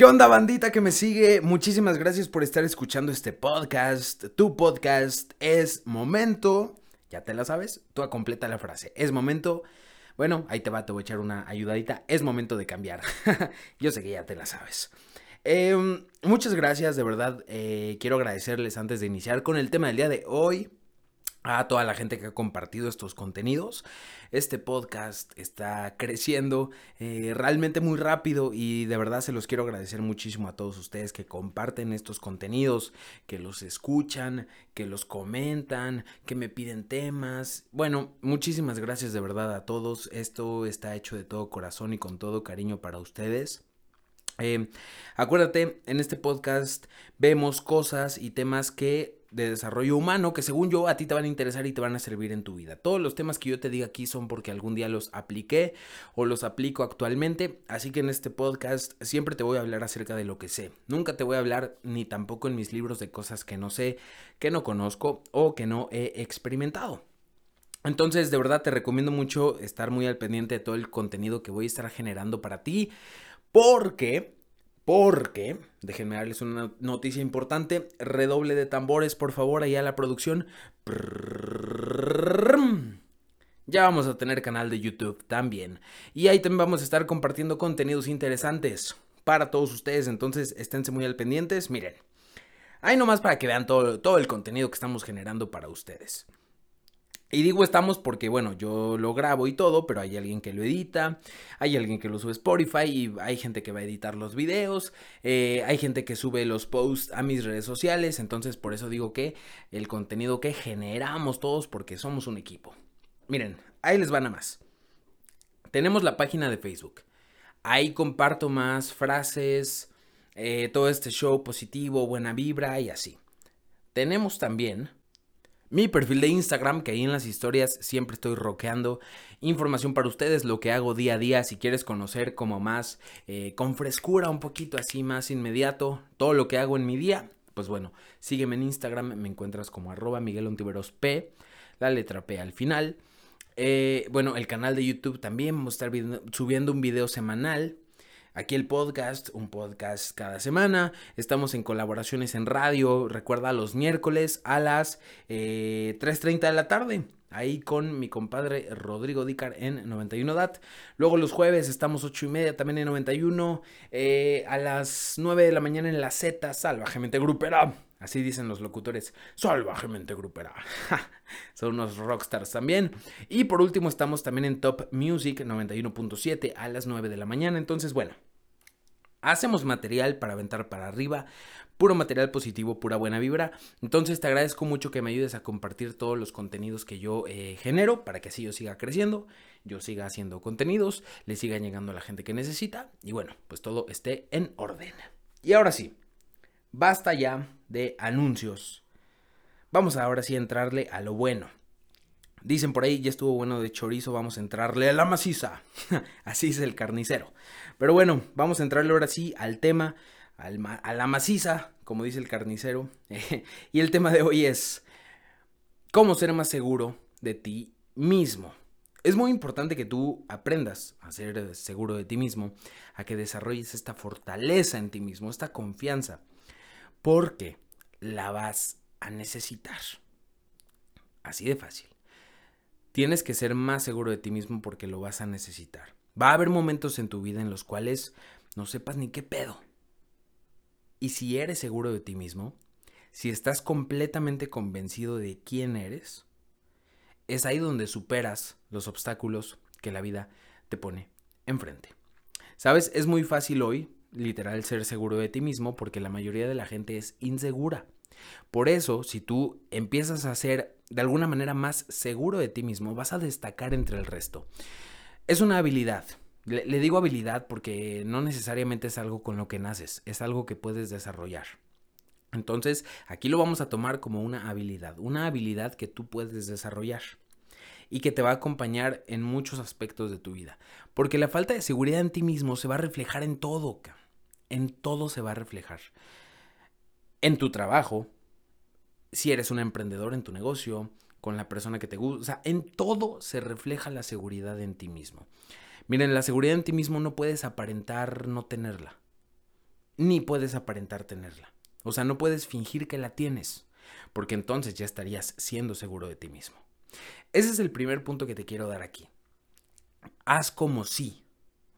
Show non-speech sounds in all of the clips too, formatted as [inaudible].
¿Qué onda bandita que me sigue? Muchísimas gracias por estar escuchando este podcast. Tu podcast es momento, ya te la sabes, tú completa la frase. Es momento, bueno, ahí te va, te voy a echar una ayudadita. Es momento de cambiar. [laughs] Yo sé que ya te la sabes. Em, muchas gracias, de verdad. Eh, quiero agradecerles antes de iniciar con el tema del día de hoy a toda la gente que ha compartido estos contenidos. Este podcast está creciendo eh, realmente muy rápido y de verdad se los quiero agradecer muchísimo a todos ustedes que comparten estos contenidos, que los escuchan, que los comentan, que me piden temas. Bueno, muchísimas gracias de verdad a todos. Esto está hecho de todo corazón y con todo cariño para ustedes. Eh, acuérdate, en este podcast vemos cosas y temas que de desarrollo humano que según yo a ti te van a interesar y te van a servir en tu vida. Todos los temas que yo te diga aquí son porque algún día los apliqué o los aplico actualmente, así que en este podcast siempre te voy a hablar acerca de lo que sé. Nunca te voy a hablar ni tampoco en mis libros de cosas que no sé, que no conozco o que no he experimentado. Entonces, de verdad te recomiendo mucho estar muy al pendiente de todo el contenido que voy a estar generando para ti, porque porque, déjenme darles una noticia importante, redoble de tambores, por favor, allá a la producción. Ya vamos a tener canal de YouTube también. Y ahí también vamos a estar compartiendo contenidos interesantes para todos ustedes. Entonces, esténse muy al pendientes. Miren, ahí nomás para que vean todo, todo el contenido que estamos generando para ustedes. Y digo estamos porque, bueno, yo lo grabo y todo, pero hay alguien que lo edita, hay alguien que lo sube Spotify y hay gente que va a editar los videos, eh, hay gente que sube los posts a mis redes sociales, entonces por eso digo que el contenido que generamos todos porque somos un equipo. Miren, ahí les van a más. Tenemos la página de Facebook. Ahí comparto más frases, eh, todo este show positivo, buena vibra y así. Tenemos también mi perfil de Instagram, que ahí en las historias siempre estoy roqueando información para ustedes, lo que hago día a día, si quieres conocer como más, eh, con frescura, un poquito así más inmediato, todo lo que hago en mi día, pues bueno, sígueme en Instagram, me encuentras como arroba Miguel P, la letra P al final. Eh, bueno, el canal de YouTube también, vamos a estar subiendo un video semanal. Aquí el podcast, un podcast cada semana. Estamos en colaboraciones en radio. Recuerda los miércoles a las 3.30 eh, de la tarde. Ahí con mi compadre Rodrigo Dícar en 91 DAT. Luego los jueves estamos 8 y media también en 91. Eh, a las 9 de la mañana en la Z, salvajemente grupera. Así dicen los locutores, salvajemente grupera. [laughs] Son unos rockstars también. Y por último estamos también en Top Music 91.7 a las 9 de la mañana. Entonces, bueno, hacemos material para aventar para arriba. Puro material positivo, pura buena vibra. Entonces te agradezco mucho que me ayudes a compartir todos los contenidos que yo eh, genero para que así yo siga creciendo, yo siga haciendo contenidos, le siga llegando a la gente que necesita y bueno, pues todo esté en orden. Y ahora sí, Basta ya de anuncios. Vamos ahora sí a entrarle a lo bueno. Dicen por ahí, ya estuvo bueno de chorizo, vamos a entrarle a la maciza. [laughs] Así es el carnicero. Pero bueno, vamos a entrarle ahora sí al tema, a la maciza, como dice el carnicero. [laughs] y el tema de hoy es, ¿cómo ser más seguro de ti mismo? Es muy importante que tú aprendas a ser seguro de ti mismo, a que desarrolles esta fortaleza en ti mismo, esta confianza porque la vas a necesitar. Así de fácil. Tienes que ser más seguro de ti mismo porque lo vas a necesitar. Va a haber momentos en tu vida en los cuales no sepas ni qué pedo. Y si eres seguro de ti mismo, si estás completamente convencido de quién eres, es ahí donde superas los obstáculos que la vida te pone enfrente. Sabes, es muy fácil hoy literal ser seguro de ti mismo porque la mayoría de la gente es insegura. Por eso, si tú empiezas a ser de alguna manera más seguro de ti mismo, vas a destacar entre el resto. Es una habilidad. Le, digo habilidad porque no necesariamente es algo con lo que naces, es algo que puedes desarrollar. Entonces, aquí lo vamos a tomar como una habilidad, una habilidad que tú puedes desarrollar y que te va a acompañar en muchos aspectos de tu vida. Porque la falta de seguridad en ti mismo se va a reflejar en todo en todo se va a reflejar. En tu trabajo, si eres un emprendedor en tu negocio, con la persona que te gusta, o sea, en todo se refleja la seguridad en ti mismo. Miren, la seguridad en ti mismo no puedes aparentar no tenerla. ni puedes aparentar tenerla. O sea, no puedes fingir que la tienes, porque entonces ya estarías siendo seguro de ti mismo. Ese es el primer punto que te quiero dar aquí. Haz como si,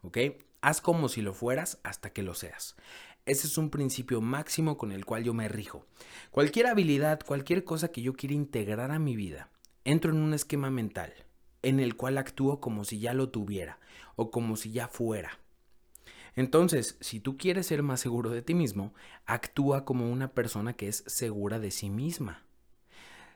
¿ok? Haz como si lo fueras hasta que lo seas. Ese es un principio máximo con el cual yo me rijo. Cualquier habilidad, cualquier cosa que yo quiera integrar a mi vida, entro en un esquema mental en el cual actúo como si ya lo tuviera o como si ya fuera. Entonces, si tú quieres ser más seguro de ti mismo, actúa como una persona que es segura de sí misma.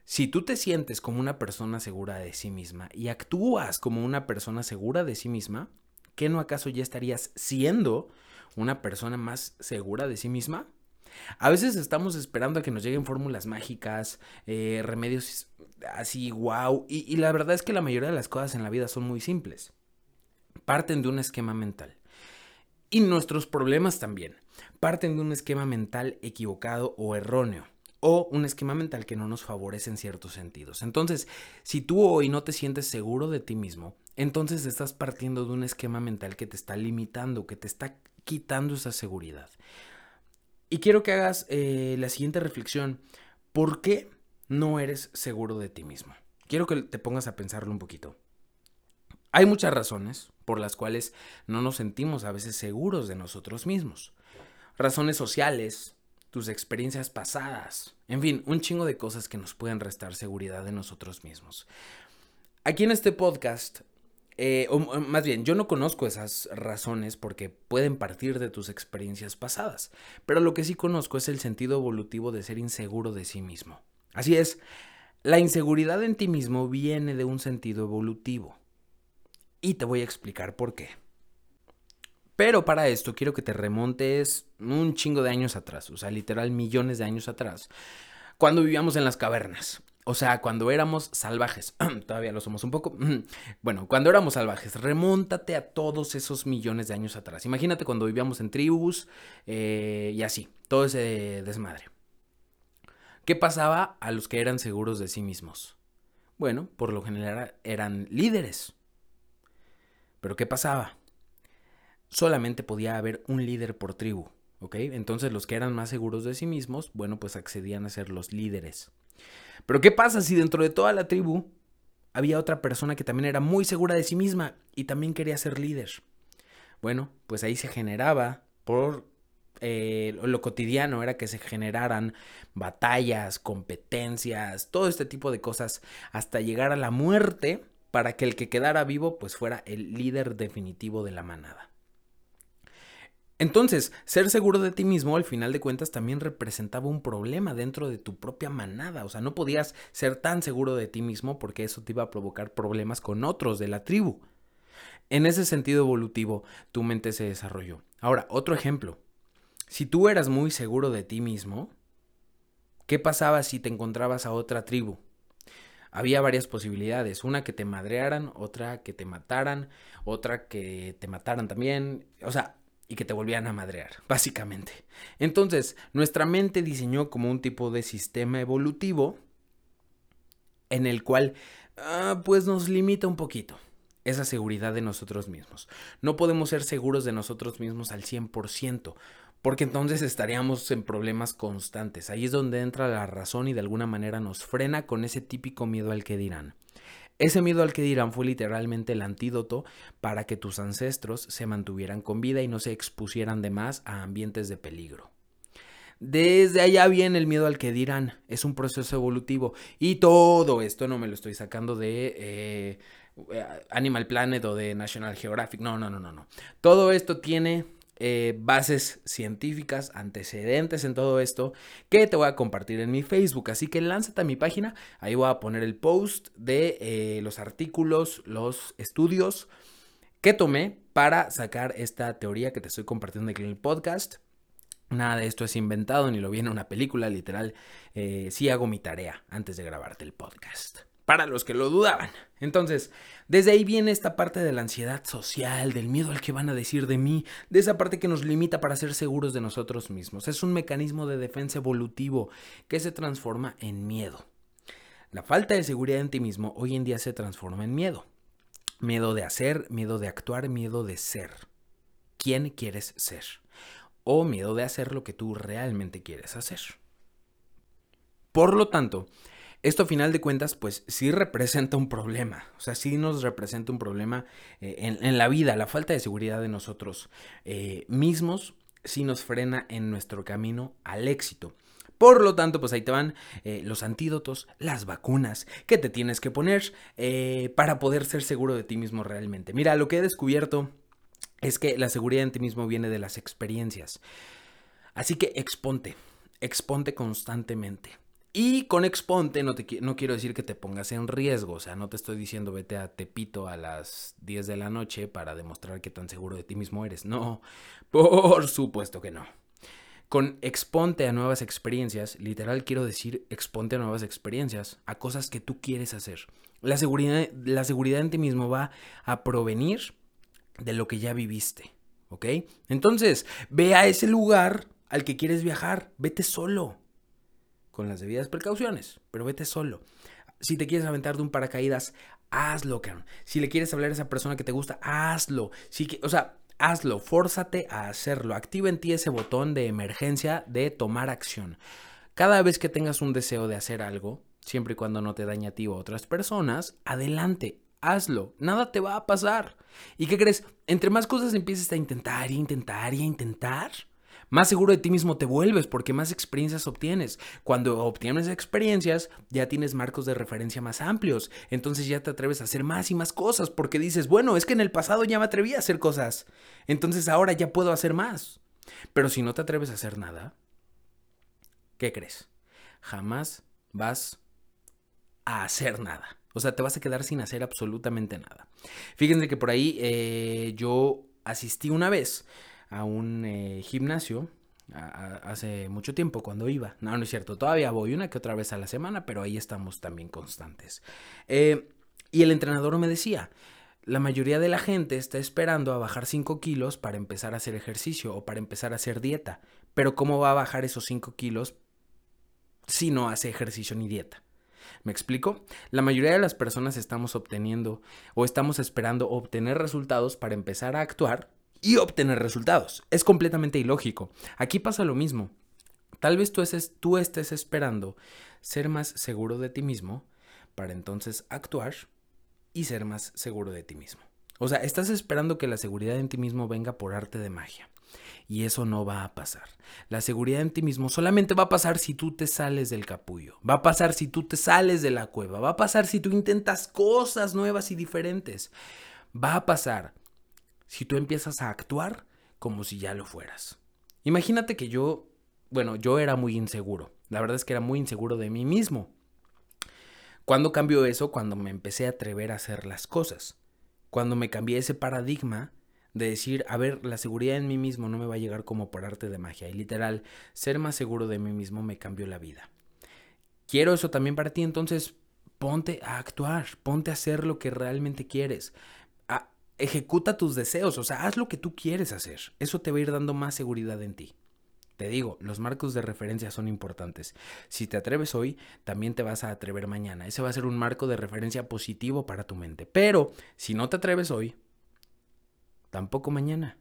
Si tú te sientes como una persona segura de sí misma y actúas como una persona segura de sí misma, ¿qué no acaso ya estarías siendo una persona más segura de sí misma? A veces estamos esperando a que nos lleguen fórmulas mágicas, eh, remedios así, wow, y la verdad es que la mayoría de las cosas en la vida son muy simples. Parten de un esquema mental. Y nuestros problemas también parten de un esquema mental equivocado o erróneo o un esquema mental que no nos favorece en ciertos sentidos. Entonces, si tú hoy no te sientes seguro de ti mismo, entonces estás partiendo de un esquema mental que te está limitando, que te está quitando esa seguridad. Y quiero que hagas eh, la siguiente reflexión. ¿Por qué no eres seguro de ti mismo? Quiero que te pongas a pensarlo un poquito. Hay muchas razones por las cuales no nos sentimos a veces seguros de nosotros mismos. Razones sociales, tus experiencias pasadas, en fin, un chingo de cosas que nos pueden restar seguridad de nosotros mismos. Aquí en este podcast, eh, o más bien, yo no conozco esas razones porque pueden partir de tus experiencias pasadas, pero lo que sí conozco es el sentido evolutivo de ser inseguro de sí mismo. Así es, la inseguridad en ti mismo viene de un sentido evolutivo. Y te voy a explicar por qué. Pero para esto quiero que te remontes un chingo de años atrás, o sea, literal millones de años atrás, cuando vivíamos en las cavernas. O sea, cuando éramos salvajes, [clears throat] todavía lo somos un poco. [clears throat] Bueno, cuando éramos salvajes, remóntate a todos esos millones de años atrás. Imagínate cuando vivíamos en tribus eh, y así, todo ese desmadre. ¿Qué pasaba a los que eran seguros de sí mismos? Bueno, por lo general eran líderes. Pero ¿qué pasaba? Solamente podía haber un líder por tribu, Entonces los que eran más seguros de sí mismos, bueno, pues accedían a ser los líderes. Pero ¿qué pasa si dentro de toda la tribu había otra persona que también era muy segura de sí misma y también quería ser líder? Bueno, pues ahí se generaba por eh, lo cotidiano era que se generaran batallas, competencias, todo este tipo de cosas hasta llegar a la muerte para que el que quedara vivo pues fuera el líder definitivo de la manada. Entonces, ser seguro de ti mismo al final de cuentas también representaba un problema dentro de tu propia manada, o sea, no podías ser tan seguro de ti mismo porque eso te iba a provocar problemas con otros de la tribu. En ese sentido evolutivo, tu mente se desarrolló. Ahora, otro ejemplo. Si tú eras muy seguro de ti mismo, ¿qué pasaba si te encontrabas a otra tribu? había varias posibilidades. Una que te madrearan, otra que te mataran, otra que te mataran también. O sea, y que te volvieran a madrear, básicamente. Entonces, nuestra mente diseñó como un tipo de sistema evolutivo en el cual, ah, pues nos limita un poquito esa seguridad de nosotros mismos. No podemos ser seguros de nosotros mismos al 100%, porque entonces [laughs] estaríamos en problemas constantes. Ahí es donde entra la razón y de alguna manera nos frena con ese típico miedo al que dirán. Ese miedo al que dirán fue literalmente el antídoto para que tus ancestros se mantuvieran con vida y no se expusieran de más a ambientes de peligro. Desde allá viene el miedo al que dirán, es un proceso evolutivo y todo esto no me lo estoy sacando de eh, Animal Planet o de National Geographic, no, no, no, no, no. Todo esto tiene eh, bases científicas, antecedentes en todo esto, que te voy a compartir en mi Facebook. Así que lánzate a mi página, ahí voy a poner el post de eh, los artículos, los estudios que tomé para sacar esta teoría que te estoy compartiendo aquí en el podcast. Nada de esto es inventado ni lo vi en una película, literal. Eh, sí hago mi tarea antes de grabarte el podcast para los que lo dudaban. Entonces, desde ahí viene esta parte de la ansiedad social, del miedo al que van a decir de mí, de esa parte que nos limita para ser seguros de nosotros mismos. Es un mecanismo de defensa evolutivo que se transforma en miedo. La falta de seguridad en ti mismo hoy en día se transforma en miedo. Miedo de hacer, miedo de actuar, miedo de ser. ¿Quién quieres ser? o miedo de hacer lo que tú realmente quieres hacer. Por lo tanto, esto a final de cuentas, pues sí representa un problema, o sea, sí nos representa un problema eh, en, la vida, la falta de seguridad de nosotros eh, mismos sí nos frena en nuestro camino al éxito. Por lo tanto, pues ahí te van eh, los antídotos, las vacunas que te tienes que poner para poder ser seguro de ti mismo realmente. Mira, lo que he descubierto es que la seguridad en ti mismo viene de las experiencias. Así que exponte, exponte constantemente. Y con exponte no, te, no quiero decir que te pongas en riesgo, o sea, no te estoy diciendo vete a Tepito a las 10 de la noche para demostrar que tan seguro de ti mismo eres. No, por supuesto que no. Con exponte a nuevas experiencias, literal quiero decir exponte a nuevas experiencias, a cosas que tú quieres hacer. La seguridad, la seguridad en ti mismo va a provenir de lo que ya viviste, ¿ok? Entonces, ve a ese lugar al que quieres viajar, vete solo con las debidas precauciones, pero vete solo. Si te quieres aventar de un paracaídas, hazlo, cabrón. Si le quieres hablar a esa persona que te gusta, hazlo. Si o sea, hazlo, fórzate a hacerlo. Activa en ti ese botón de emergencia de tomar acción. Cada vez que tengas un deseo de hacer algo, siempre y cuando no te dañe a ti o a otras personas, adelante, hazlo. Nada te va a pasar. ¿Y qué crees? Entre más cosas empieces a intentar y intentar y a intentar, más seguro de ti mismo te vuelves porque más experiencias obtienes. Cuando obtienes experiencias, ya tienes marcos de referencia más amplios. Entonces ya te atreves a hacer más y más cosas porque dices, bueno, es que en el pasado ya me atreví a hacer cosas. Entonces ahora ya puedo hacer más. Pero si no te atreves a hacer nada, ¿qué crees? Jamás vas a hacer nada. O sea, te vas a quedar sin hacer absolutamente nada. Fíjense que por ahí eh, yo asistí una vez a un eh, gimnasio hace mucho tiempo cuando iba. No, no es cierto, todavía voy una que otra vez a la semana, pero ahí estamos también constantes. Eh, y el entrenador me decía, la mayoría de la gente está esperando a bajar 5 kilos para empezar a hacer ejercicio o para empezar a hacer dieta. Pero ¿cómo va a bajar esos 5 kilos si no hace ejercicio ni dieta? ¿Me explico? La mayoría de las personas estamos obteniendo o estamos esperando obtener resultados para empezar a actuar y obtener resultados. Es completamente ilógico. Aquí pasa lo mismo. Tal vez tú, estés esperando ser más seguro de ti mismo para entonces actuar y ser más seguro de ti mismo. O sea, estás esperando que la seguridad en ti mismo venga por arte de magia. Y eso no va a pasar. La seguridad en ti mismo solamente va a pasar si tú te sales del capullo. Va a pasar si tú te sales de la cueva. Va a pasar si tú intentas cosas nuevas y diferentes. Va a pasar si tú empiezas a actuar como si ya lo fueras. Imagínate que yo, bueno, yo era muy inseguro. La verdad es que era muy inseguro de mí mismo. ¿Cuándo cambió eso? Cuando me empecé a atrever a hacer las cosas. Cuando me cambié ese paradigma de decir, a ver, la seguridad en mí mismo no me va a llegar como por arte de magia. Y literal, ser más seguro de mí mismo me cambió la vida. Quiero eso también para ti, entonces ponte a actuar, ponte a hacer lo que realmente quieres ejecuta tus deseos, o sea, haz lo que tú quieres hacer. Eso te va a ir dando más seguridad en ti. Te digo, los marcos de referencia son importantes. Si te atreves hoy, también te vas a atrever mañana. Ese va a ser un marco de referencia positivo para tu mente. Pero si no te atreves hoy, tampoco mañana.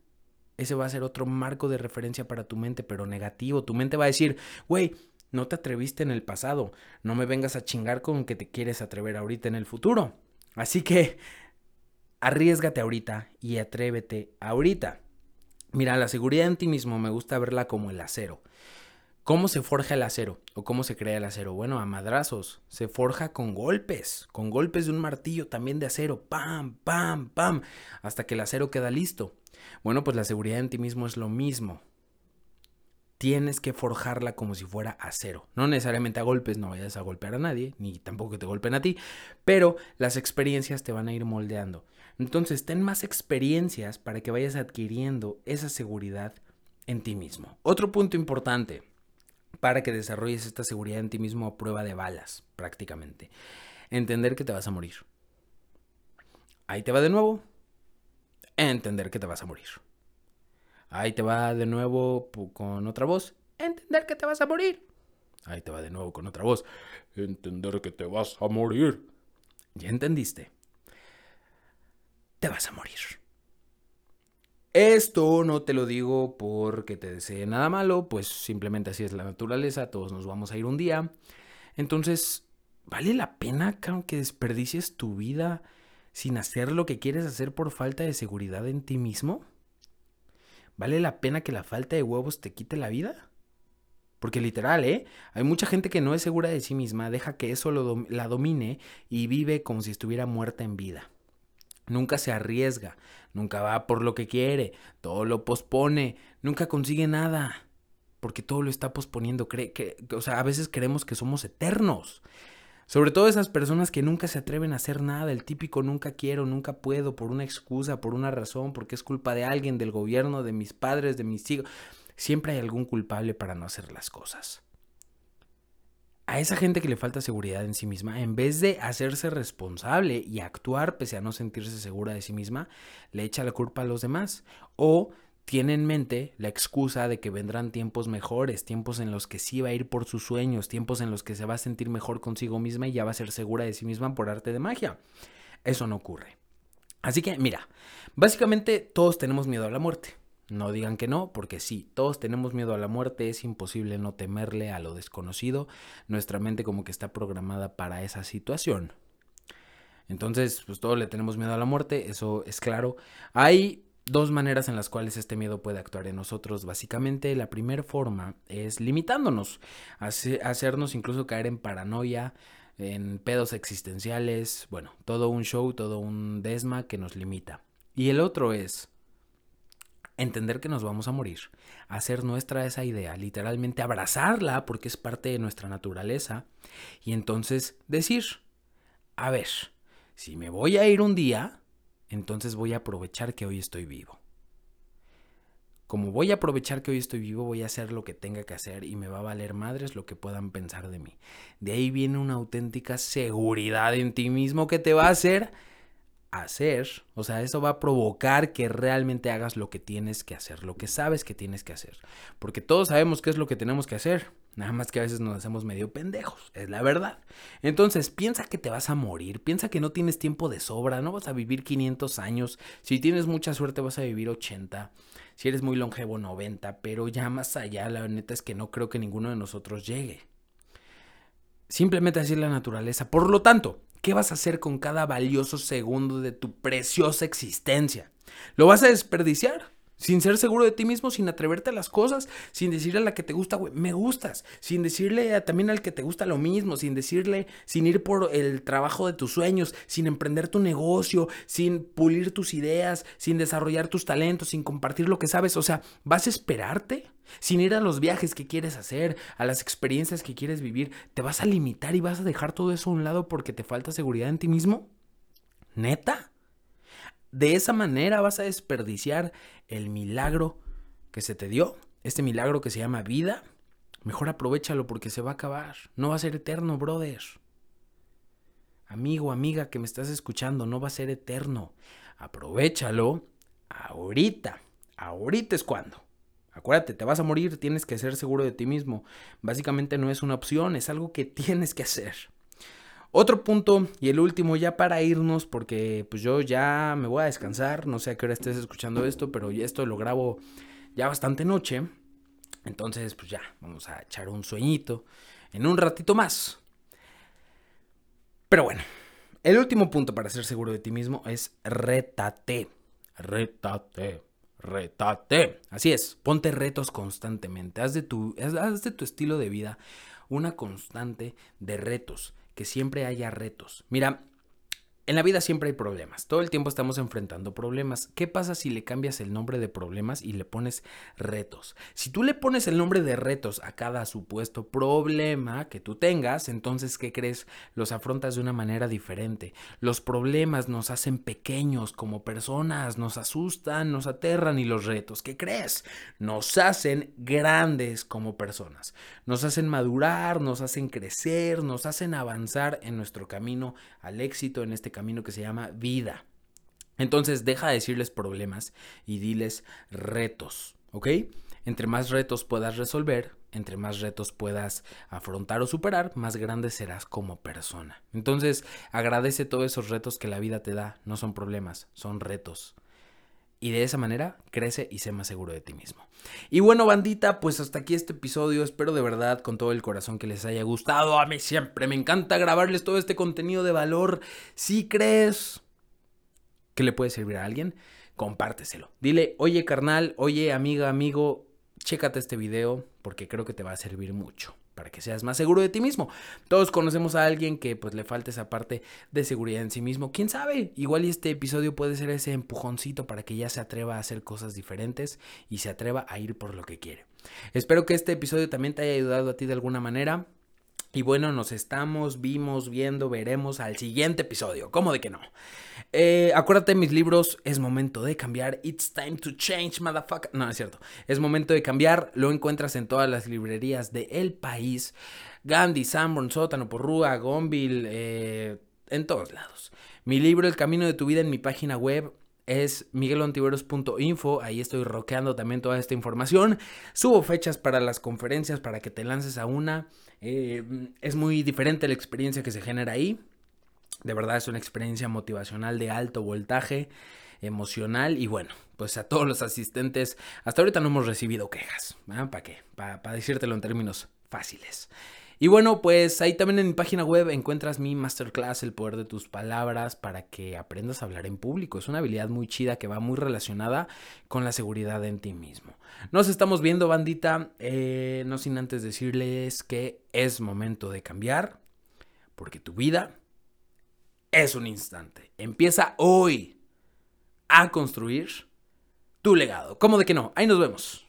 Ese va a ser otro marco de referencia para tu mente, pero negativo. Tu mente va a decir, güey, no te atreviste en el pasado. No me vengas a chingar con que te quieres atrever ahorita en el futuro. Así que Arriesgate ahorita y atrévete ahorita. Mira, la seguridad en ti mismo me gusta verla como el acero. ¿Cómo se forja el acero? ¿O cómo se crea el acero? Bueno, a madrazos. Se forja con golpes, con golpes de un martillo también de acero. Pam, pam, pam, hasta que el acero queda listo. Bueno, pues la seguridad en ti mismo es lo mismo. Tienes que forjarla como si fuera acero. No necesariamente a golpes, no vayas a golpear a nadie, ni tampoco que te golpeen a ti, pero las experiencias te van a ir moldeando. Entonces, ten más experiencias para que vayas adquiriendo esa seguridad en ti mismo. Otro punto importante para que desarrolles esta seguridad en ti mismo a prueba de balas, prácticamente. Entender que te vas a morir. Ahí te va de nuevo. Entender que te vas a morir. Ahí te va de nuevo con otra voz. Entender que te vas a morir. Ahí te va de nuevo con otra voz. Entender que te vas a morir. ¿Ya entendiste? Te vas a morir. Esto no te lo digo porque te desee nada malo, pues simplemente así es la naturaleza, todos nos vamos a ir un día. Entonces, ¿vale la pena que desperdicies tu vida sin hacer lo que quieres hacer por falta de seguridad en ti mismo? ¿Vale la pena que la falta de huevos te quite la vida? Porque literal, ¿eh? Hay mucha gente que no es segura de sí misma, deja que eso la domine y vive como si estuviera muerta en vida. Nunca se arriesga, nunca va por lo que quiere, todo lo pospone, nunca consigue nada, porque todo lo está posponiendo. Cree que, o sea, a veces creemos que somos eternos. Sobre todo esas personas que nunca se atreven a hacer nada, el típico nunca quiero, nunca puedo, por una excusa, por una razón, porque es culpa de alguien, del gobierno, de mis padres, de mis hijos. Siempre hay algún culpable para no hacer las cosas a esa gente que le falta seguridad en sí misma, en vez de hacerse responsable y actuar pese a no sentirse segura de sí misma, le echa la culpa a los demás. O tiene en mente la excusa de que vendrán tiempos mejores, tiempos en los que sí va a ir por sus sueños, tiempos en los que se va a sentir mejor consigo misma y ya va a ser segura de sí misma por arte de magia. Eso no ocurre. Así que, mira, básicamente todos tenemos miedo a la muerte. No digan que no, porque sí, todos tenemos miedo a la muerte, es imposible no temerle a lo desconocido, nuestra mente como que está programada para esa situación. Entonces, pues todos le tenemos miedo a la muerte, eso es claro. Hay dos maneras en las cuales este miedo puede actuar en nosotros. Básicamente, la primera forma es limitándonos, hacernos incluso caer en paranoia, en pedos existenciales, bueno, todo un show, todo un desma que nos limita. Y el otro es entender que nos vamos a morir, hacer nuestra esa idea, literalmente abrazarla porque es parte de nuestra naturaleza y entonces decir, a ver, si me voy a ir un día, entonces voy a aprovechar que hoy estoy vivo. Como voy a aprovechar que hoy estoy vivo, voy a hacer lo que tenga que hacer y me va a valer madres lo que puedan pensar de mí. De ahí viene una auténtica seguridad en ti mismo que te va a hacer hacer, o sea, eso va a provocar que realmente hagas lo que tienes que hacer, lo que sabes que tienes que hacer. Porque todos sabemos qué es lo que tenemos que hacer, nada más que a veces nos hacemos medio pendejos, es la verdad. Entonces, piensa que te vas a morir, piensa que no tienes tiempo de sobra, no vas a vivir 500 años, si tienes mucha suerte vas a vivir 80, si eres muy longevo 90, pero ya más allá, la neta es que no creo que ninguno de nosotros llegue. Simplemente así es la naturaleza. Por lo tanto, ¿Qué vas a hacer con cada valioso segundo de tu preciosa existencia? ¿Lo vas a desperdiciar? Sin ser seguro de ti mismo, sin atreverte a las cosas, sin decirle a la que te gusta, güey, me gustas, sin decirle también al que te gusta lo mismo, sin decirle, sin ir por el trabajo de tus sueños, sin emprender tu negocio, sin pulir tus ideas, sin desarrollar tus talentos, sin compartir lo que sabes. O sea, ¿vas a esperarte? Sin ir a los viajes que quieres hacer, a las experiencias que quieres vivir, ¿te vas a limitar y vas a dejar todo eso a un lado porque te falta seguridad en ti mismo? ¿Neta? De esa manera vas a desperdiciar el milagro que se te dio, este milagro que se llama vida. Mejor aprovechalo porque se va a acabar. No va a ser eterno, brother. Amigo, amiga que me estás escuchando, no va a ser eterno. Aprovechalo ahorita. Ahorita es cuando. Acuérdate, te vas a morir, tienes que ser seguro de ti mismo. Básicamente no es una opción, es algo que [laughs] tienes que hacer. Otro punto y el último ya para irnos porque pues yo ya me voy a descansar, no sé a qué hora estés escuchando esto, pero esto lo grabo ya bastante noche. Entonces pues ya, vamos a echar un sueñito en un ratito más. Pero bueno, el último punto para ser seguro de ti mismo es rétate. Rétate. Rétate. Así es, ponte retos constantemente. Haz de tu, haz de tu estilo de vida una constante de retos que siempre haya retos. Mira, en la vida siempre hay problemas, todo el tiempo estamos enfrentando problemas. ¿Qué pasa si le cambias el nombre de problemas y le pones retos? Si tú le pones el nombre de retos a cada supuesto problema que tú tengas, entonces, ¿qué crees? Los afrontas de una manera diferente. Los problemas nos hacen pequeños como personas, nos asustan, nos aterran y los retos, ¿qué crees? Nos hacen grandes como personas. Nos hacen madurar, nos hacen crecer, nos hacen avanzar en nuestro camino al éxito en este camino que se llama vida. Entonces deja de decirles problemas y diles retos, ¿ok? Entre más retos puedas resolver, entre más retos puedas afrontar o superar, más grande serás como persona. Entonces agradece todos esos retos que la vida te da, no son problemas, son retos. Y de esa manera crece y sé más seguro de ti mismo. Y bueno, bandita, pues hasta aquí este episodio. Espero de verdad con todo el corazón que les haya gustado. A mí siempre me encanta grabarles todo este contenido de valor. Si crees que le puede servir a alguien, compárteselo. Dile, oye carnal, oye amiga, amigo, chécate este video porque creo que te va a servir mucho para que seas más seguro de ti mismo. Todos conocemos a alguien que pues le falta esa parte de seguridad en sí mismo. ¿Quién sabe? Igual este episodio puede ser ese empujoncito para que ya se atreva a hacer cosas diferentes y se atreva a ir por lo que quiere. Espero que este episodio también te haya ayudado a ti de alguna manera. Y bueno, nos estamos, vimos, viendo, veremos al siguiente episodio. ¿Cómo de que no? Eh, acuérdate mis libros, es momento de cambiar. It's time to change, motherfucker. No, es cierto. Es momento de cambiar. Lo encuentras en todas las librerías del el país. Gandhi, Sanborn, Sótano, Porrúa, Gonville, eh, en todos lados. Mi libro, El Camino de tu Vida, en mi página web es miguelontiveros.info. Ahí estoy roqueando también toda esta información. Subo fechas para las conferencias para que te lances a una. Eh, es muy diferente la experiencia que se genera ahí. De verdad es una experiencia motivacional de alto voltaje emocional y bueno, pues a todos los asistentes, hasta ahorita no hemos recibido quejas. ¿Para qué? Para decírtelo en términos fáciles. Y bueno, pues ahí también en mi página web encuentras mi masterclass, el poder de tus palabras, para que aprendas a hablar en público. Es una habilidad muy chida que va muy relacionada con la seguridad en ti mismo. Nos estamos viendo, bandita, eh, no sin antes decirles que es momento de cambiar, porque tu vida es un instante. Empieza hoy a construir tu legado. ¿Cómo de que no? Ahí nos vemos.